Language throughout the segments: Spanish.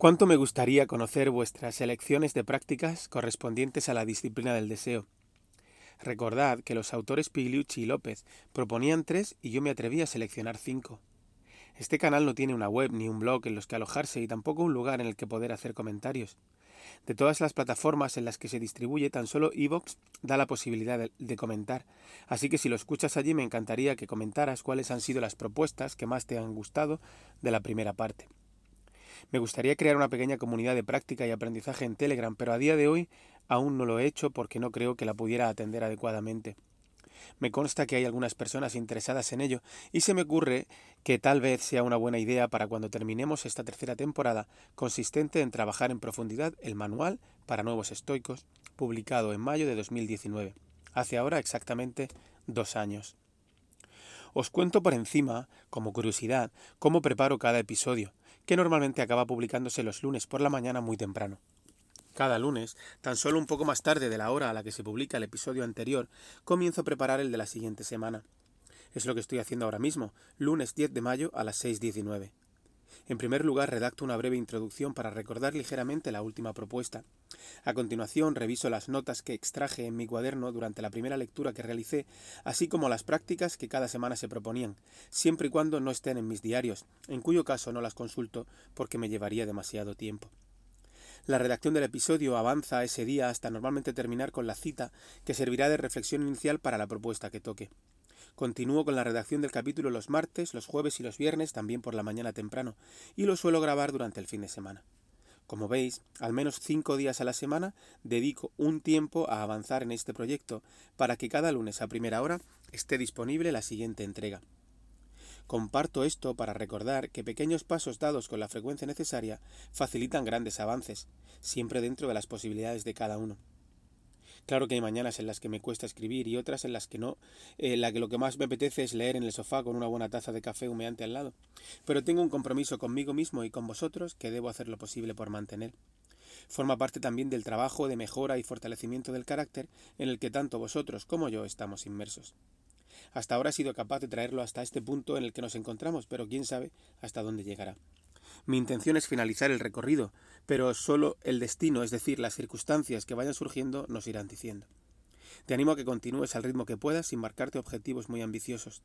Cuánto me gustaría conocer vuestras elecciones de prácticas correspondientes a la disciplina del deseo. Recordad que los autores Pigliucci y López proponían tres y yo me atreví a seleccionar cinco. Este canal no tiene una web ni un blog en los que alojarse y tampoco un lugar en el que poder hacer comentarios. De todas las plataformas en las que se distribuye, tan solo Evox da la posibilidad de, comentar. Así que si lo escuchas allí me encantaría que comentaras cuáles han sido las propuestas que más te han gustado de la primera parte. Me gustaría crear una pequeña comunidad de práctica y aprendizaje en Telegram, pero a día de hoy aún no lo he hecho porque no creo que la pudiera atender adecuadamente. Me consta que hay algunas personas interesadas en ello y se me ocurre que tal vez sea una buena idea para cuando terminemos esta tercera temporada consistente en trabajar en profundidad el manual para nuevos estoicos, publicado en mayo de 2019, hace ahora exactamente dos años. Os cuento por encima, como curiosidad, cómo preparo cada episodio, que normalmente acaba publicándose los lunes por la mañana muy temprano. Cada lunes, tan solo un poco más tarde de la hora a la que se publica el episodio anterior, comienzo a preparar el de la siguiente semana. Es lo que estoy haciendo ahora mismo, lunes 10 de mayo a las 6.19. En primer lugar, redacto una breve introducción para recordar ligeramente la última propuesta. A continuación, reviso las notas que extraje en mi cuaderno durante la primera lectura que realicé, así como las prácticas que cada semana se proponían, siempre y cuando no estén en mis diarios, en cuyo caso no las consulto porque me llevaría demasiado tiempo. La redacción del episodio avanza ese día hasta normalmente terminar con la cita que servirá de reflexión inicial para la propuesta que toque. Continúo con la redacción del capítulo los martes, los jueves y los viernes, también por la mañana temprano, y lo suelo grabar durante el fin de semana. Como veis, al menos cinco días a la semana dedico un tiempo a avanzar en este proyecto para que cada lunes a primera hora esté disponible la siguiente entrega. Comparto esto para recordar que pequeños pasos dados con la frecuencia necesaria facilitan grandes avances, siempre dentro de las posibilidades de cada uno. Claro que hay mañanas en las que me cuesta escribir y otras en las que no, en la que lo que más me apetece es leer en el sofá con una buena taza de café humeante al lado. Pero tengo un compromiso conmigo mismo y con vosotros que debo hacer lo posible por mantener. Forma parte también del trabajo de mejora y fortalecimiento del carácter en el que tanto vosotros como yo estamos inmersos. Hasta ahora he sido capaz de traerlo hasta este punto en el que nos encontramos, pero quién sabe hasta dónde llegará. Mi intención es finalizar el recorrido, pero solo el destino, es decir, las circunstancias que vayan surgiendo, nos irán diciendo. Te animo a que continúes al ritmo que puedas sin marcarte objetivos muy ambiciosos.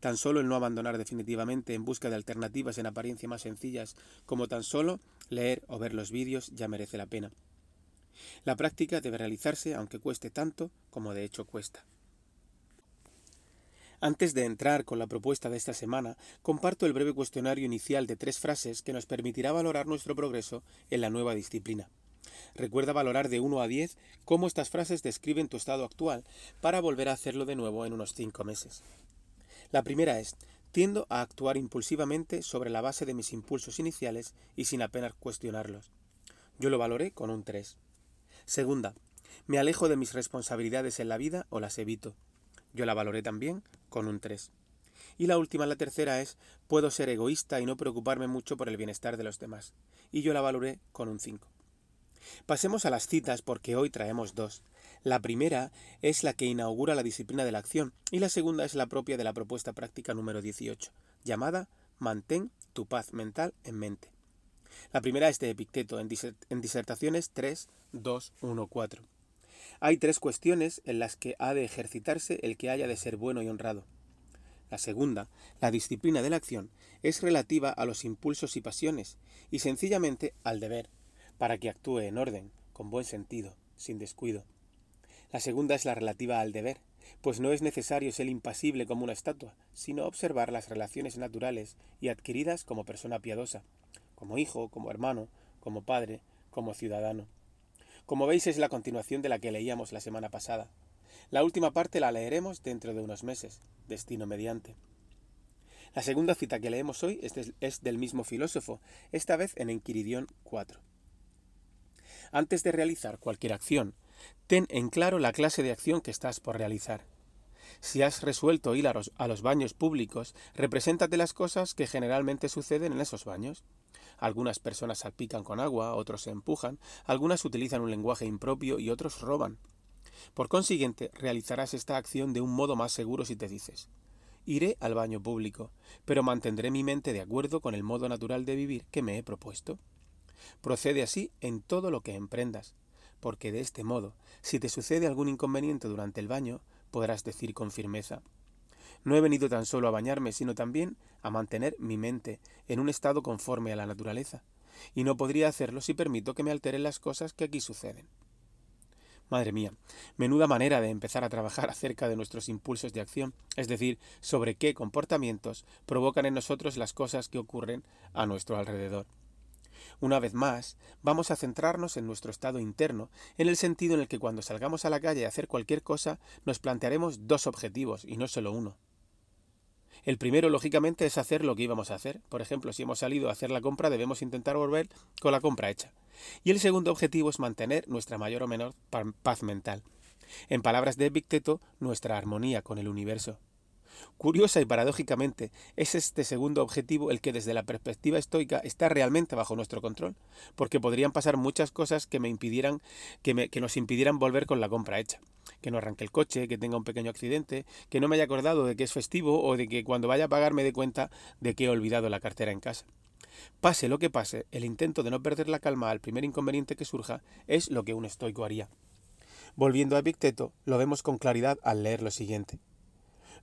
Tan solo el no abandonar definitivamente en busca de alternativas en apariencia más sencillas, como tan solo leer o ver los vídeos ya merece la pena. La práctica debe realizarse aunque cueste tanto como de hecho cuesta. Antes de entrar con la propuesta de esta semana, comparto el breve cuestionario inicial de tres frases que nos permitirá valorar nuestro progreso en la nueva disciplina. Recuerda valorar de 1 a 10 cómo estas frases describen tu estado actual para volver a hacerlo de nuevo en unos 5 meses. La primera es, tiendo a actuar impulsivamente sobre la base de mis impulsos iniciales y sin apenas cuestionarlos. Yo lo valoré con un 3. Segunda, me alejo de mis responsabilidades en la vida o las evito. Yo la valoré también con un 3. Y la última, la tercera, es puedo ser egoísta y no preocuparme mucho por el bienestar de los demás. Y yo la valoré con un 5. Pasemos a las citas porque hoy traemos dos. La primera es la que inaugura la disciplina de la acción y la segunda es la propia de la propuesta práctica número 18, llamada Mantén tu paz mental en mente. La primera es de Epicteto en, disertaciones 3, 2, 1, 4. Hay tres cuestiones en las que ha de ejercitarse el que haya de ser bueno y honrado. La segunda, la disciplina de la acción, es relativa a los impulsos y pasiones, y sencillamente al deber, para que actúe en orden, con buen sentido, sin descuido. La segunda es la relativa al deber, pues no es necesario ser impasible como una estatua, sino observar las relaciones naturales y adquiridas como persona piadosa, como hijo, como hermano, como padre, como ciudadano. Como veis es la continuación de la que leíamos la semana pasada. La última parte la leeremos dentro de unos meses, destino mediante. La segunda cita que leemos hoy es, del mismo filósofo, esta vez en Enquiridión 4. Antes de realizar cualquier acción, ten en claro la clase de acción que estás por realizar. Si has resuelto ir a los baños públicos, represéntate las cosas que generalmente suceden en esos baños. Algunas personas salpican con agua, otros se empujan, algunas utilizan un lenguaje impropio y otros roban. Por consiguiente, realizarás esta acción de un modo más seguro si te dices Iré al baño público, pero mantendré mi mente de acuerdo con el modo natural de vivir que me he propuesto. Procede así en todo lo que emprendas, porque de este modo, si te sucede algún inconveniente durante el baño, podrás decir con firmeza, no he venido tan solo a bañarme, sino también a mantener mi mente en un estado conforme a la naturaleza, y no podría hacerlo si permito que me alteren las cosas que aquí suceden. Madre mía, menuda manera de empezar a trabajar acerca de nuestros impulsos de acción, es decir, sobre qué comportamientos provocan en nosotros las cosas que ocurren a nuestro alrededor. Una vez más, vamos a centrarnos en nuestro estado interno, en el sentido en el que cuando salgamos a la calle a hacer cualquier cosa, nos plantearemos dos objetivos y no solo uno. El primero, lógicamente, es hacer lo que íbamos a hacer. Por ejemplo, si hemos salido a hacer la compra, debemos intentar volver con la compra hecha. Y el segundo objetivo es mantener nuestra mayor o menor paz mental. En palabras de Epicteto, nuestra armonía con el universo. Curiosa y paradójicamente, es este segundo objetivo el que desde la perspectiva estoica está realmente bajo nuestro control, porque podrían pasar muchas cosas que me impidieran que, que nos impidieran volver con la compra hecha. Que no arranque el coche, que tenga un pequeño accidente, que no me haya acordado de que es festivo o de que cuando vaya a pagar me dé cuenta de que he olvidado la cartera en casa. Pase lo que pase, el intento de no perder la calma al primer inconveniente que surja es lo que un estoico haría. Volviendo a Epicteto, lo vemos con claridad al leer lo siguiente.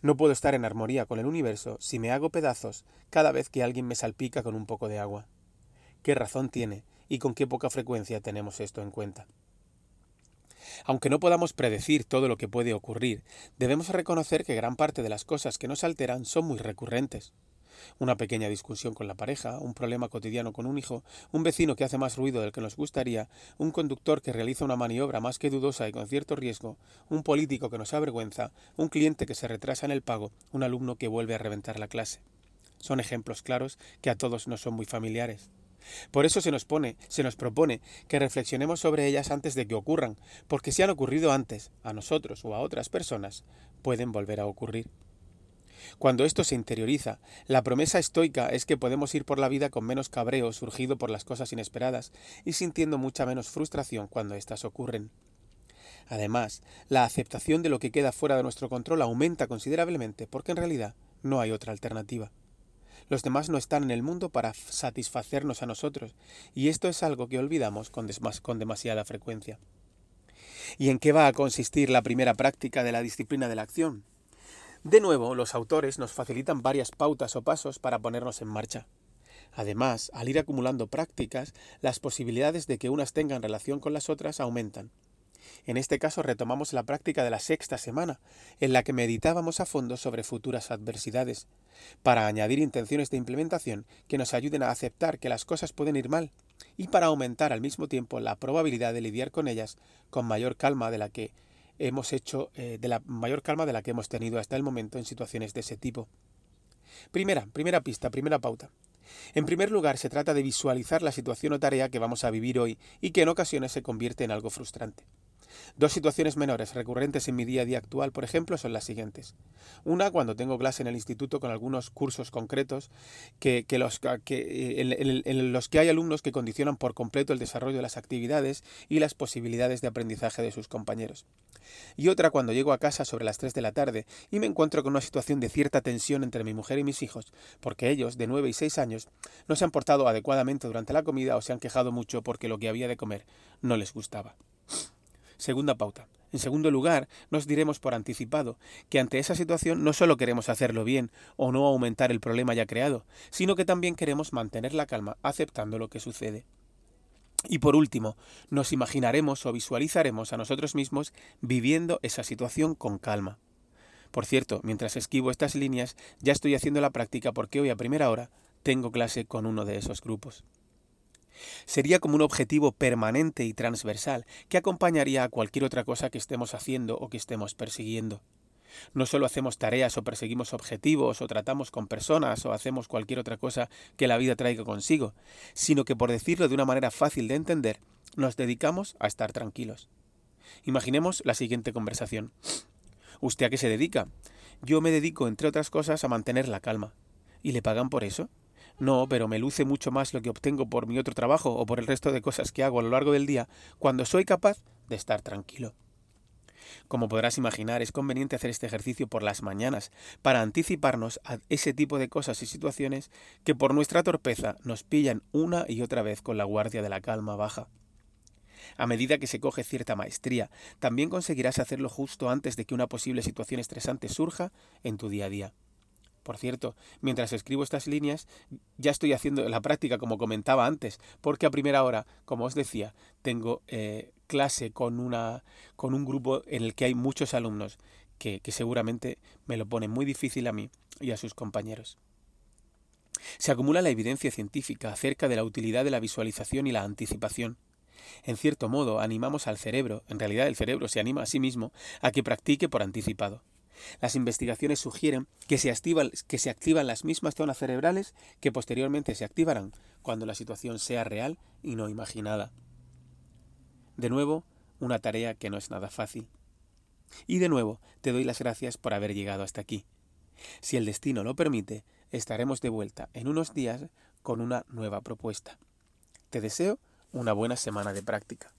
No puedo estar en armonía con el universo si me hago pedazos cada vez que alguien me salpica con un poco de agua. ¿Qué razón tiene y con qué poca frecuencia tenemos esto en cuenta? Aunque no podamos predecir todo lo que puede ocurrir, debemos reconocer que gran parte de las cosas que nos alteran son muy recurrentes una pequeña discusión con la pareja, un problema cotidiano con un hijo, un vecino que hace más ruido del que nos gustaría, un conductor que realiza una maniobra más que dudosa y con cierto riesgo, un político que nos avergüenza, un cliente que se retrasa en el pago, un alumno que vuelve a reventar la clase. Son ejemplos claros que a todos nos son muy familiares. Por eso se nos pone, se nos propone que reflexionemos sobre ellas antes de que ocurran, porque si han ocurrido antes, a nosotros o a otras personas, pueden volver a ocurrir. Cuando esto se interioriza, la promesa estoica es que podemos ir por la vida con menos cabreo surgido por las cosas inesperadas y sintiendo mucha menos frustración cuando éstas ocurren. Además, la aceptación de lo que queda fuera de nuestro control aumenta considerablemente porque en realidad no hay otra alternativa. Los demás no están en el mundo para satisfacernos a nosotros, y esto es algo que olvidamos con, con demasiada frecuencia. ¿Y en qué va a consistir la primera práctica de la disciplina de la acción? De nuevo, los autores nos facilitan varias pautas o pasos para ponernos en marcha. Además, al ir acumulando prácticas, las posibilidades de que unas tengan relación con las otras aumentan. En este caso retomamos la práctica de la sexta semana, en la que meditábamos a fondo sobre futuras adversidades, para añadir intenciones de implementación que nos ayuden a aceptar que las cosas pueden ir mal, y para aumentar al mismo tiempo la probabilidad de lidiar con ellas con mayor calma de la que hemos hecho eh, de la mayor calma de la que hemos tenido hasta el momento en situaciones de ese tipo. Primera, primera pista, primera pauta. En primer lugar, se trata de visualizar la situación o tarea que vamos a vivir hoy y que en ocasiones se convierte en algo frustrante. Dos situaciones menores recurrentes en mi día a día actual, por ejemplo, son las siguientes. Una, cuando tengo clase en el instituto con algunos cursos concretos que, los, que, en, los que hay alumnos que condicionan por completo el desarrollo de las actividades y las posibilidades de aprendizaje de sus compañeros. Y otra cuando llego a casa sobre las 3 de la tarde y me encuentro con una situación de cierta tensión entre mi mujer y mis hijos, porque ellos, de 9 y 6 años, no se han portado adecuadamente durante la comida o se han quejado mucho porque lo que había de comer no les gustaba. Segunda pauta. En segundo lugar, nos diremos por anticipado que ante esa situación no solo queremos hacerlo bien o no aumentar el problema ya creado, sino que también queremos mantener la calma aceptando lo que sucede. Y por último, nos imaginaremos o visualizaremos a nosotros mismos viviendo esa situación con calma. Por cierto, mientras esquivo estas líneas, ya estoy haciendo la práctica porque hoy a primera hora tengo clase con uno de esos grupos. Sería como un objetivo permanente y transversal que acompañaría a cualquier otra cosa que estemos haciendo o que estemos persiguiendo. No solo hacemos tareas o perseguimos objetivos o tratamos con personas o hacemos cualquier otra cosa que la vida traiga consigo, sino que por decirlo de una manera fácil de entender, nos dedicamos a estar tranquilos. Imaginemos la siguiente conversación. ¿Usted a qué se dedica? Yo me dedico, entre otras cosas, a mantener la calma. ¿Y le pagan por eso? No, pero me luce mucho más lo que obtengo por mi otro trabajo o por el resto de cosas que hago a lo largo del día cuando soy capaz de estar tranquilo. Como podrás imaginar, es conveniente hacer este ejercicio por las mañanas para anticiparnos a ese tipo de cosas y situaciones que por nuestra torpeza nos pillan una y otra vez con la guardia de la calma baja. A medida que se coge cierta maestría, también conseguirás hacerlo justo antes de que una posible situación estresante surja en tu día a día. Por cierto, mientras escribo estas líneas, ya estoy haciendo la práctica como comentaba antes, porque a primera hora, como os decía, tengo eh, clase con, una, con un grupo en el que hay muchos alumnos que, que seguramente me lo ponen muy difícil a mí y a sus compañeros. Se acumula la evidencia científica acerca de la utilidad de la visualización y la anticipación. En cierto modo, animamos al cerebro, en realidad el cerebro se anima a sí mismo, a que practique por anticipado. Las investigaciones sugieren que se, activan, las mismas zonas cerebrales que posteriormente se activarán cuando la situación sea real y no imaginada. De nuevo, una tarea que no es nada fácil. Y de nuevo, te doy las gracias por haber llegado hasta aquí. Si el destino lo permite, estaremos de vuelta en unos días con una nueva propuesta. Te deseo una buena semana de práctica.